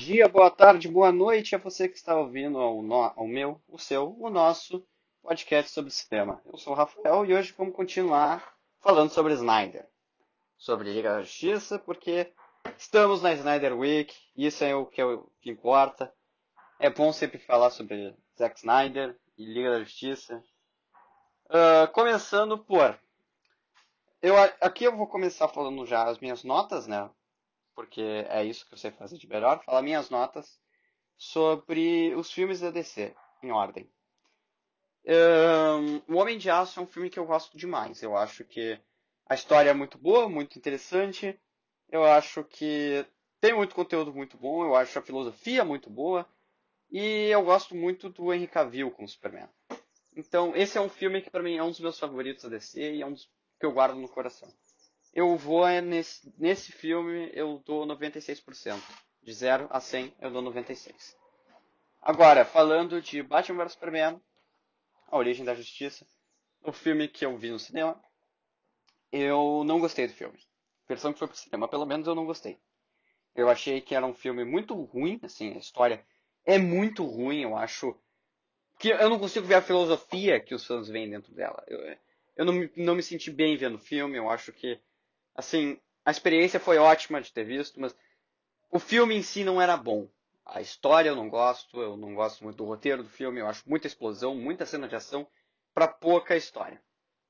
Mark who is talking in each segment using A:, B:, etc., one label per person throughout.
A: dia, boa tarde, boa noite a você que está ouvindo ao, no, meu, o seu, o nosso podcast sobre cinema. Eu sou o Rafael e hoje vamos continuar falando sobre Snyder, sobre Liga da Justiça, porque estamos na Snyder Week, isso é o que, é o que importa. É bom sempre falar sobre Zack Snyder e Liga da Justiça. Uh, começando por. Eu, aqui eu vou começar falando já as minhas notas, né? Porque é isso que sei fazer de melhor, falar minhas notas sobre os filmes da DC, em ordem. Um, o Homem de Aço é um filme que eu gosto demais. Eu acho que a história é muito boa, muito interessante. Eu acho que tem muito conteúdo muito bom. Eu acho a filosofia muito boa. E eu gosto muito do Henry Cavill como Superman. Então, esse é um filme que para mim é um dos meus favoritos da DC e é um dos que eu guardo no coração. Eu vou é nesse, nesse filme, eu dou 96%. De 0 a 100, eu dou 96. Agora, falando de Batman vs Superman, A Origem da Justiça, o filme que eu vi no cinema, eu não gostei do filme. A versão que foi pro cinema, pelo menos eu não gostei. Eu achei que era um filme muito ruim, assim, a história é muito ruim, eu acho que eu não consigo ver a filosofia que os fãs veem dentro dela. Eu, eu não, não me senti bem vendo o filme, eu acho que assim, a experiência foi ótima de ter visto, mas o filme em si não era bom. A história eu não gosto, eu não gosto muito do roteiro do filme, eu acho muita explosão, muita cena de ação para pouca história.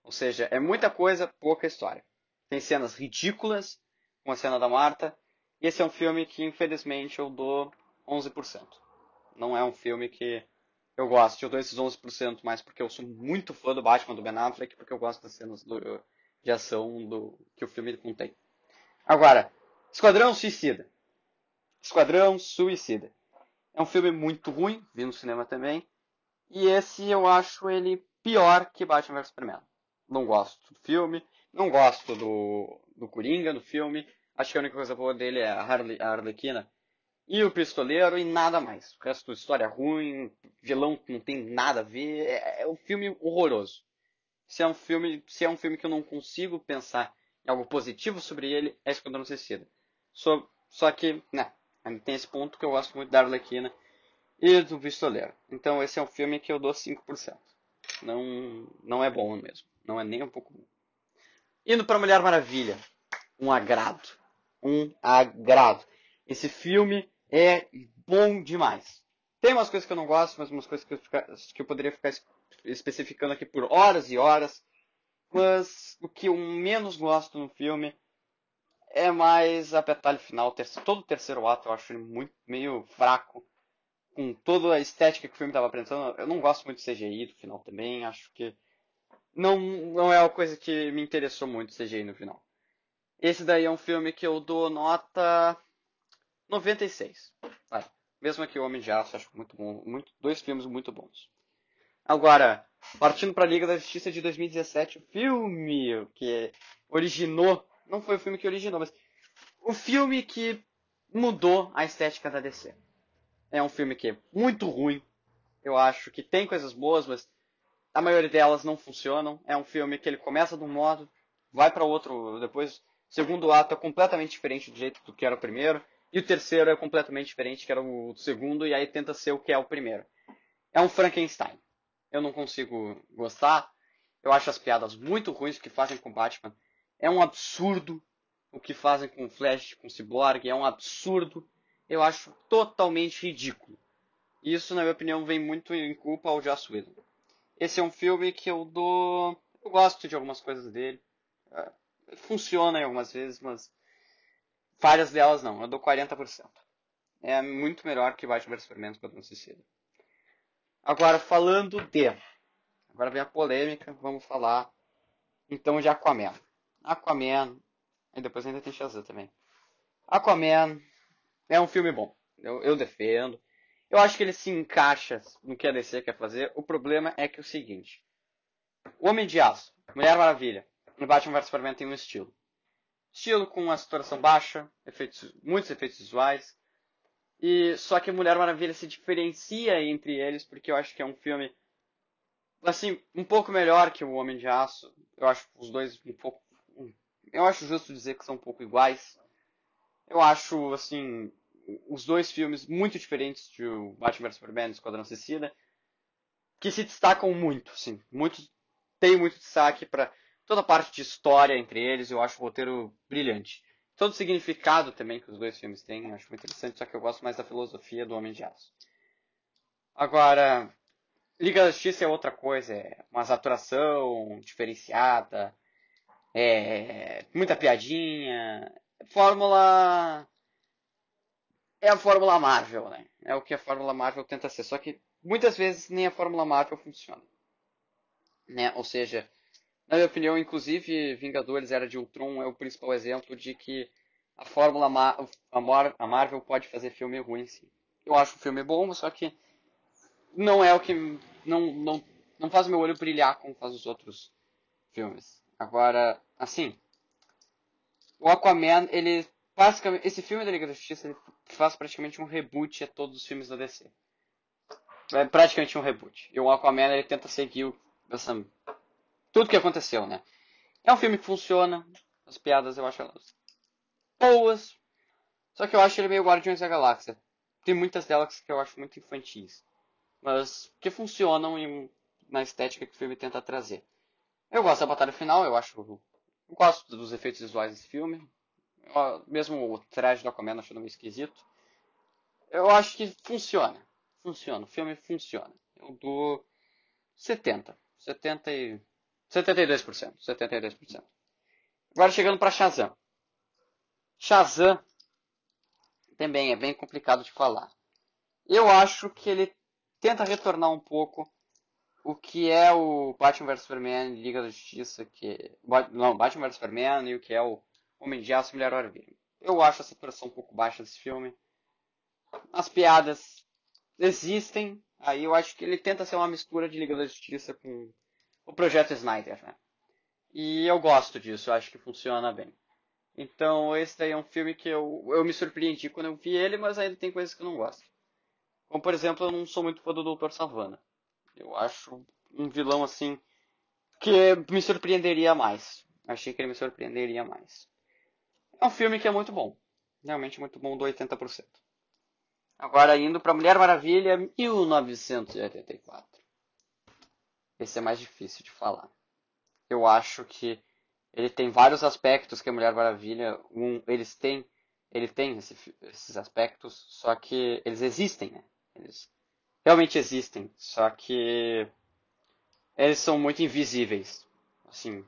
A: Ou seja, é muita coisa, pouca história. Tem cenas ridículas, com a cena da Marta, e esse é um filme que infelizmente eu dou 11%. Não é um filme que eu gosto, eu dou esses 11% mais porque eu sou muito fã do Batman do Ben Affleck, porque eu gosto das cenas do, de ação do que o filme contém. Agora, Esquadrão Suicida. Esquadrão Suicida. É um filme muito ruim, vi no cinema também. E esse eu acho ele pior que Batman vs Superman. Não gosto do filme, não gosto do, do Coringa no filme. Acho que a única coisa boa dele é a, Harley, a Arlequina e o Pistoleiro e nada mais. O resto, história ruim, vilão que não tem nada a ver. É, é um filme horroroso se é um filme, se é um filme que eu não consigo pensar em algo positivo sobre ele, é Esquadrão Suicida. Só, só que, né, tem esse ponto que eu gosto muito da Arlequina e do Pistoleiro. Então esse é um filme que eu dou 5%. Não, não é bom mesmo. Não é nem um pouco bom. Indo para Mulher Maravilha. Um agrado. Um agrado. Esse filme é bom demais. Tem umas coisas que eu não gosto, mas umas coisas que eu, que eu poderia ficar especificando aqui por horas e horas. Mas o que eu menos gosto no filme é mais a petalha final. Todo o terceiro ato eu acho ele muito, meio fraco. Com toda a estética que o filme estava apresentando. Eu não gosto muito do CGI do final também. Acho que não, não é uma coisa que me interessou muito CGI no final. Esse daí é um filme que eu dou nota 96. Vai. Mesmo que o Homem de Aço, acho muito bom. Muito, dois filmes muito bons. Agora, partindo para a Liga da Justiça de 2017, o filme que originou, não foi o filme que originou, mas o filme que mudou a estética da DC. É um filme que é muito ruim. Eu acho que tem coisas boas, mas a maioria delas não funcionam. É um filme que ele começa de um modo, vai para outro, depois o segundo ato é completamente diferente do jeito do que era o primeiro, e o terceiro é completamente diferente que era o segundo, e aí tenta ser o que é o primeiro. É um Frankenstein eu não consigo gostar. Eu acho as piadas muito ruins que fazem com Batman. É um absurdo o que fazem com Flash, com Cyborg. É um absurdo. Eu acho totalmente ridículo. Isso, na minha opinião, vem muito em culpa ao Joss Whedon. Esse é um filme que eu dou... Eu gosto de algumas coisas dele. É, funciona em algumas vezes, mas... Várias delas não. Eu dou 40%. É muito melhor que Batman vs Superman Esquadrão Suicida. Agora, falando de. Agora vem a polêmica, vamos falar então de Aquaman. Aquaman. E depois ainda tem Shazam também. Aquaman é um filme bom. Eu, eu defendo. Eu acho que ele se encaixa no que a DC quer fazer. O problema é que é o seguinte: Homem de Aço, Mulher Maravilha e Batman vs Superman tem um estilo. Estilo com uma saturação baixa, efeitos, muitos efeitos visuais, e só que Mulher Maravilha se diferencia entre eles porque eu acho que é um filme assim um pouco melhor que o Homem de Aço. Eu acho os dois um pouco eu acho justo dizer que são um pouco iguais. Eu acho assim os dois filmes muito diferentes de Batman vs Superman e Esquadrão Suicida, que se destacam muito, sim, muito tem muito destaque para toda a parte de história entre eles, eu acho o roteiro brilhante. Todo o significado também que os dois filmes têm, eu acho muito interessante, só que eu gosto mais da filosofia do Homem de Aço. Agora, Liga da Justiça é outra coisa, é uma saturação diferenciada, é muita piadinha, fórmula é a fórmula Marvel, né? É o que a fórmula Marvel tenta ser, só que muitas vezes nem a fórmula Marvel funciona. Né? Ou seja, na minha opinião, inclusive Vingadores Era de Ultron é o principal exemplo de que a fórmula Ma a Marvel pode fazer filme ruim, sim. Eu acho o filme bom, só que não é o que não não não faz meu olho brilhar como faz os outros filmes. Agora, assim, o Aquaman, ele basicamente esse filme da Liga da Justiça ele faz praticamente um reboot a todos os filmes da DC. É praticamente um reboot. E o Aquaman ele tenta seguir essa, tudo que aconteceu, né? É um filme que funciona, as piadas eu acho elas boas, só que eu acho ele meio Guardiões da Galáxia. Tem muitas delas que eu acho muito infantis, mas que funcionam em, na estética que o filme tenta trazer. Eu gosto da batalha final, eu acho. Eu gosto dos efeitos visuais desse filme. Eu, mesmo o traje do Aquaman achando meio esquisito. Eu acho que funciona. Funciona. O filme funciona. Eu dou 70. 70 e... 72%. 72%. Agora chegando para Shazam. Shazam também é bem complicado de falar. Eu acho que ele tenta retornar um pouco o que é o Batman vs Superman Liga da Justiça, que não, Batman vs Superman e o que é o Homem de Aço Mulher Maravilha. Eu acho a saturação um pouco baixa desse filme. As piadas existem, aí eu acho que ele tenta ser uma mistura de Liga da Justiça com o projeto Snyder, né? E eu gosto disso, eu acho que funciona bem. Então esse daí é um filme que eu, eu me surpreendi quando eu vi ele, mas ainda tem coisas que eu não gosto. Como por exemplo, eu não sou muito fã do Dr. Savannah. Eu acho um vilão assim que me surpreenderia mais. Achei que ele me surpreenderia mais. É um filme que é muito bom. Realmente muito bom do 80%. Agora indo para Mulher Maravilha 1984. Esse é mais difícil de falar. Eu acho que ele tem vários aspectos que a Mulher Maravilha, um, eles têm, ele tem esse, esses aspectos, só que eles existem, né? Eles realmente existem, só que eles são muito invisíveis. Assim,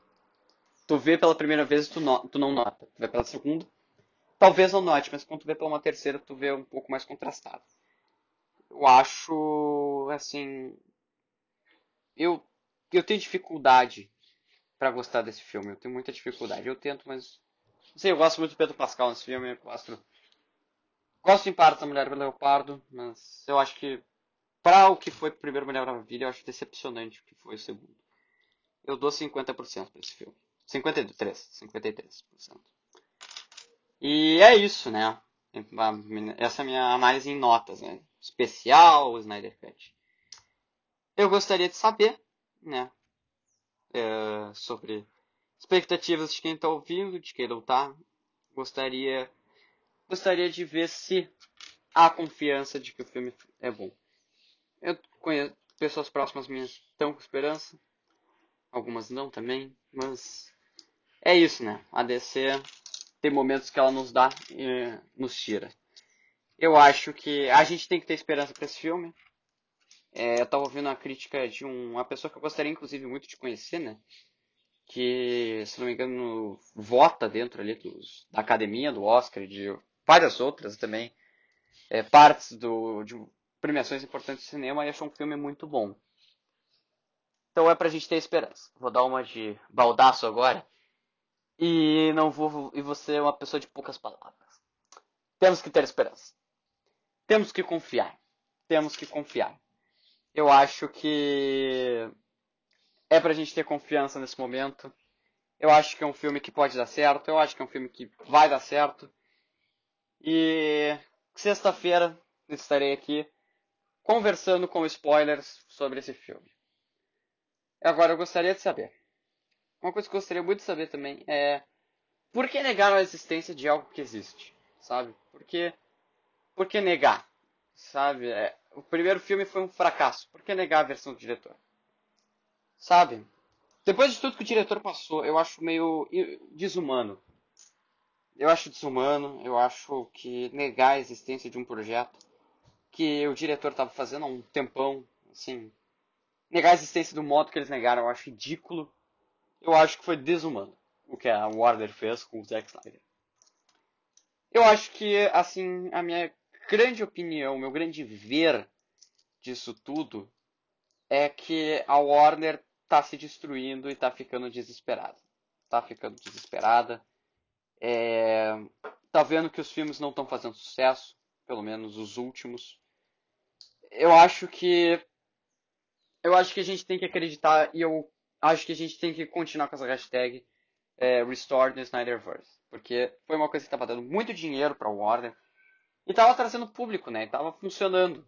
A: tu vê pela primeira vez tu, no, tu não nota, tu vê pela segunda, talvez não note, mas quando tu vê pela uma terceira tu vê um pouco mais contrastado. Eu acho, assim, eu eu tenho dificuldade para gostar desse filme, eu tenho muita dificuldade. Eu tento, mas não sei, eu gosto muito do Pedro Pascal nesse filme, eu gosto gosto em parte da Mulher Leopardo, mas eu acho que para o que foi o primeiro Mulher Maravilha, eu acho decepcionante o que foi o segundo. Eu dou 50% para esse filme. 53, 53%. E é isso, né? Essa é a minha análise em notas, né? Especial, Snyder Cut. Eu gostaria de saber, né? É, sobre expectativas de quem está ouvindo, de quem não está. Gostaria, gostaria de ver se há confiança de que o filme é bom. Eu conheço pessoas próximas minhas estão com esperança. Algumas não também. Mas é isso, né? A DC tem momentos que ela nos dá e nos tira. Eu acho que a gente tem que ter esperança para esse filme. É, eu tava ouvindo uma crítica de um, uma pessoa que eu gostaria inclusive muito de conhecer, né? Que, se não me engano, vota dentro ali dos, da academia, do Oscar, de várias outras também. É, partes do, de premiações importantes do cinema e achou um filme muito bom. Então é pra gente ter esperança. Vou dar uma de baldaço agora. E não vou. E você é uma pessoa de poucas palavras. Temos que ter esperança. Temos que confiar. Temos que confiar. Eu acho que é pra gente ter confiança nesse momento. Eu acho que é um filme que pode dar certo. Eu acho que é um filme que vai dar certo. E sexta-feira estarei aqui conversando com spoilers sobre esse filme. Agora eu gostaria de saber. Uma coisa que eu gostaria muito de saber também é por que negaram a existência de algo que existe, sabe? Porque por que negar? Sabe? É, o primeiro filme foi um fracasso. Por que negar a versão do diretor? Sabe? Depois de tudo que o diretor passou, eu acho meio desumano. Eu acho desumano, eu acho que negar a existência de um projeto que o diretor estava fazendo há um tempão, assim, negar a existência do modo que eles negaram, eu acho ridículo. Eu acho que foi desumano o que a Warner fez com o Zack Snyder. Eu acho que, assim, a minha grande opinião, meu grande ver disso tudo é que a Warner tá se destruindo e tá ficando desesperada. Tá ficando desesperada. É... Tá vendo que os filmes não estão fazendo sucesso, pelo menos os últimos. Eu acho que eu acho que a gente tem que acreditar e eu acho que a gente tem que continuar com essa hashtag é, Restore the Snyderverse. Porque foi uma coisa que estava dando muito dinheiro para Warner e estava trazendo público, né? Estava funcionando.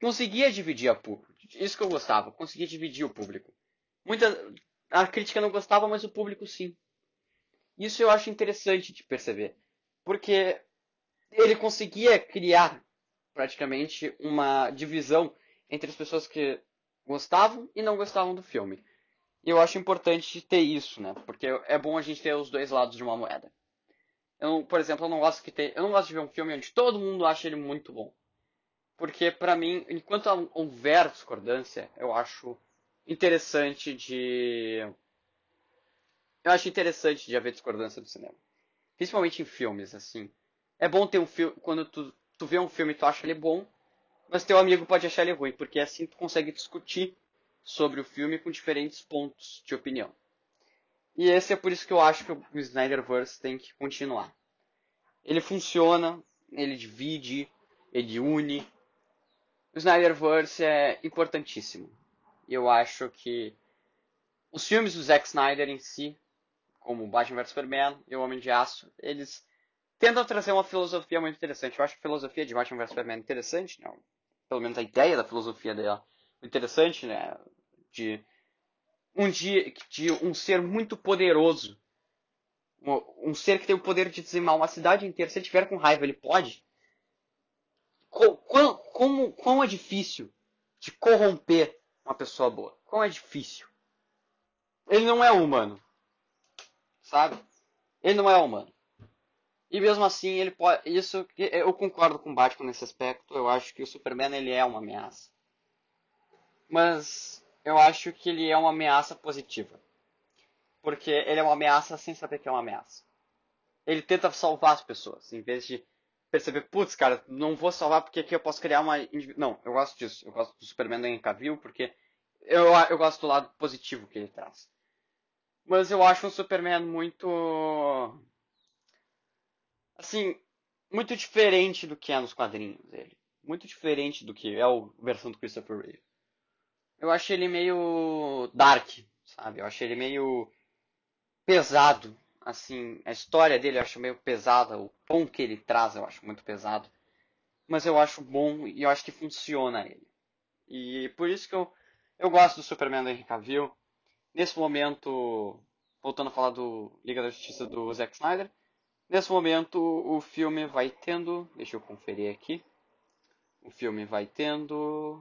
A: Conseguia dividir a público. Isso que eu gostava. Conseguia dividir o público. Muita a crítica não gostava, mas o público sim. Isso eu acho interessante de perceber, porque ele conseguia criar praticamente uma divisão entre as pessoas que gostavam e não gostavam do filme. E eu acho importante ter isso, né? Porque é bom a gente ter os dois lados de uma moeda. Eu, por exemplo, eu não gosto que ter, eu não gosto de ver um filme onde todo mundo acha ele muito bom. Porque para mim, enquanto houver discordância, eu acho interessante de eu acho interessante de haver discordância do cinema. Principalmente em filmes, assim. É bom ter um filme quando tu, tu vê um filme e tu acha ele bom, mas teu amigo pode achar ele ruim, porque assim tu consegue discutir sobre o filme com diferentes pontos de opinião. E esse é por isso que eu acho que o Snyderverse tem que continuar. Ele funciona, ele divide, ele une. O Snyderverse é importantíssimo. E eu acho que os filmes do Zack Snyder em si, como Batman vs Superman e O Homem de Aço, eles tentam trazer uma filosofia muito interessante. Eu acho a filosofia de Batman vs Superman interessante, não? pelo menos a ideia da filosofia dela interessante, né? De um dia de um ser muito poderoso, um ser que tem o poder de dizimar uma cidade inteira. Se ele tiver com raiva, ele pode. Como, como, como é difícil de corromper uma pessoa boa? Como é difícil. Ele não é humano, sabe? Ele não é humano. E mesmo assim, ele pode. Isso eu concordo com o Batman nesse aspecto. Eu acho que o Superman ele é uma ameaça mas eu acho que ele é uma ameaça positiva. Porque ele é uma ameaça sem saber que é uma ameaça. Ele tenta salvar as pessoas, em vez de perceber, putz, cara, não vou salvar porque aqui eu posso criar uma. Não, eu gosto disso. Eu gosto do Superman em Cavill porque eu, eu gosto do lado positivo que ele traz. Mas eu acho um Superman muito. Assim, muito diferente do que é nos quadrinhos dele. Muito diferente do que é a versão do Christopher Reeve eu achei ele meio dark, sabe? Eu achei ele meio pesado, assim, a história dele eu acho meio pesada, o tom que ele traz eu acho muito pesado. Mas eu acho bom e eu acho que funciona ele. E por isso que eu, eu gosto do Superman do Henry Cavill. Nesse momento, voltando a falar do Liga da Justiça do Zack Snyder, nesse momento o filme vai tendo, deixa eu conferir aqui, o filme vai tendo,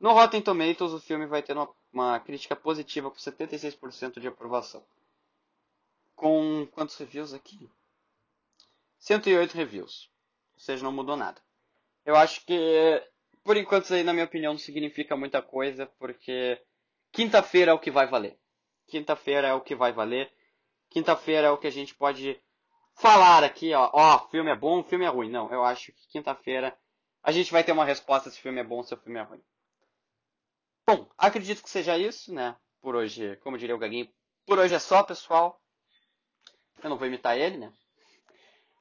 A: no Rotten Tomatoes, o filme vai ter uma, uma crítica positiva com 76% de aprovação. Com quantos reviews aqui? 108 reviews. Ou seja, não mudou nada. Eu acho que, por enquanto, isso aí, na minha opinião, não significa muita coisa, porque quinta-feira é o que vai valer. Quinta-feira é o que vai valer. Quinta-feira é o que a gente pode falar aqui, ó. Ó, oh, filme é bom, filme é ruim. Não, eu acho que quinta-feira a gente vai ter uma resposta se o filme é bom ou se o filme é ruim. Bom, acredito que seja isso, né? Por hoje, como diria o Gaguinho, por hoje é só, pessoal. Eu não vou imitar ele, né?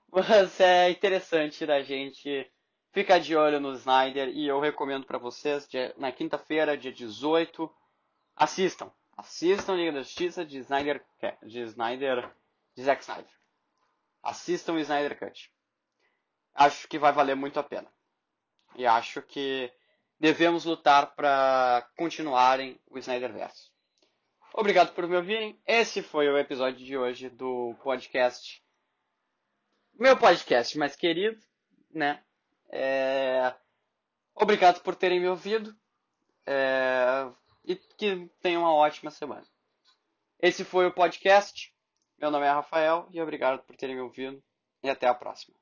A: Mas é interessante da gente ficar de olho no Snyder e eu recomendo para vocês na quinta-feira, dia 18, assistam. Assistam Liga da Justiça de Snyder, de Snyder, de Zack Snyder. Assistam o Snyder Cut. Acho que vai valer muito a pena. E acho que devemos lutar para continuarem o Snyderverse. Obrigado por me ouvirem. Esse foi o episódio de hoje do podcast. Meu podcast mais querido. né? É... Obrigado por terem me ouvido. É... E que tenham uma ótima semana. Esse foi o podcast. Meu nome é Rafael e obrigado por terem me ouvido. E até a próxima.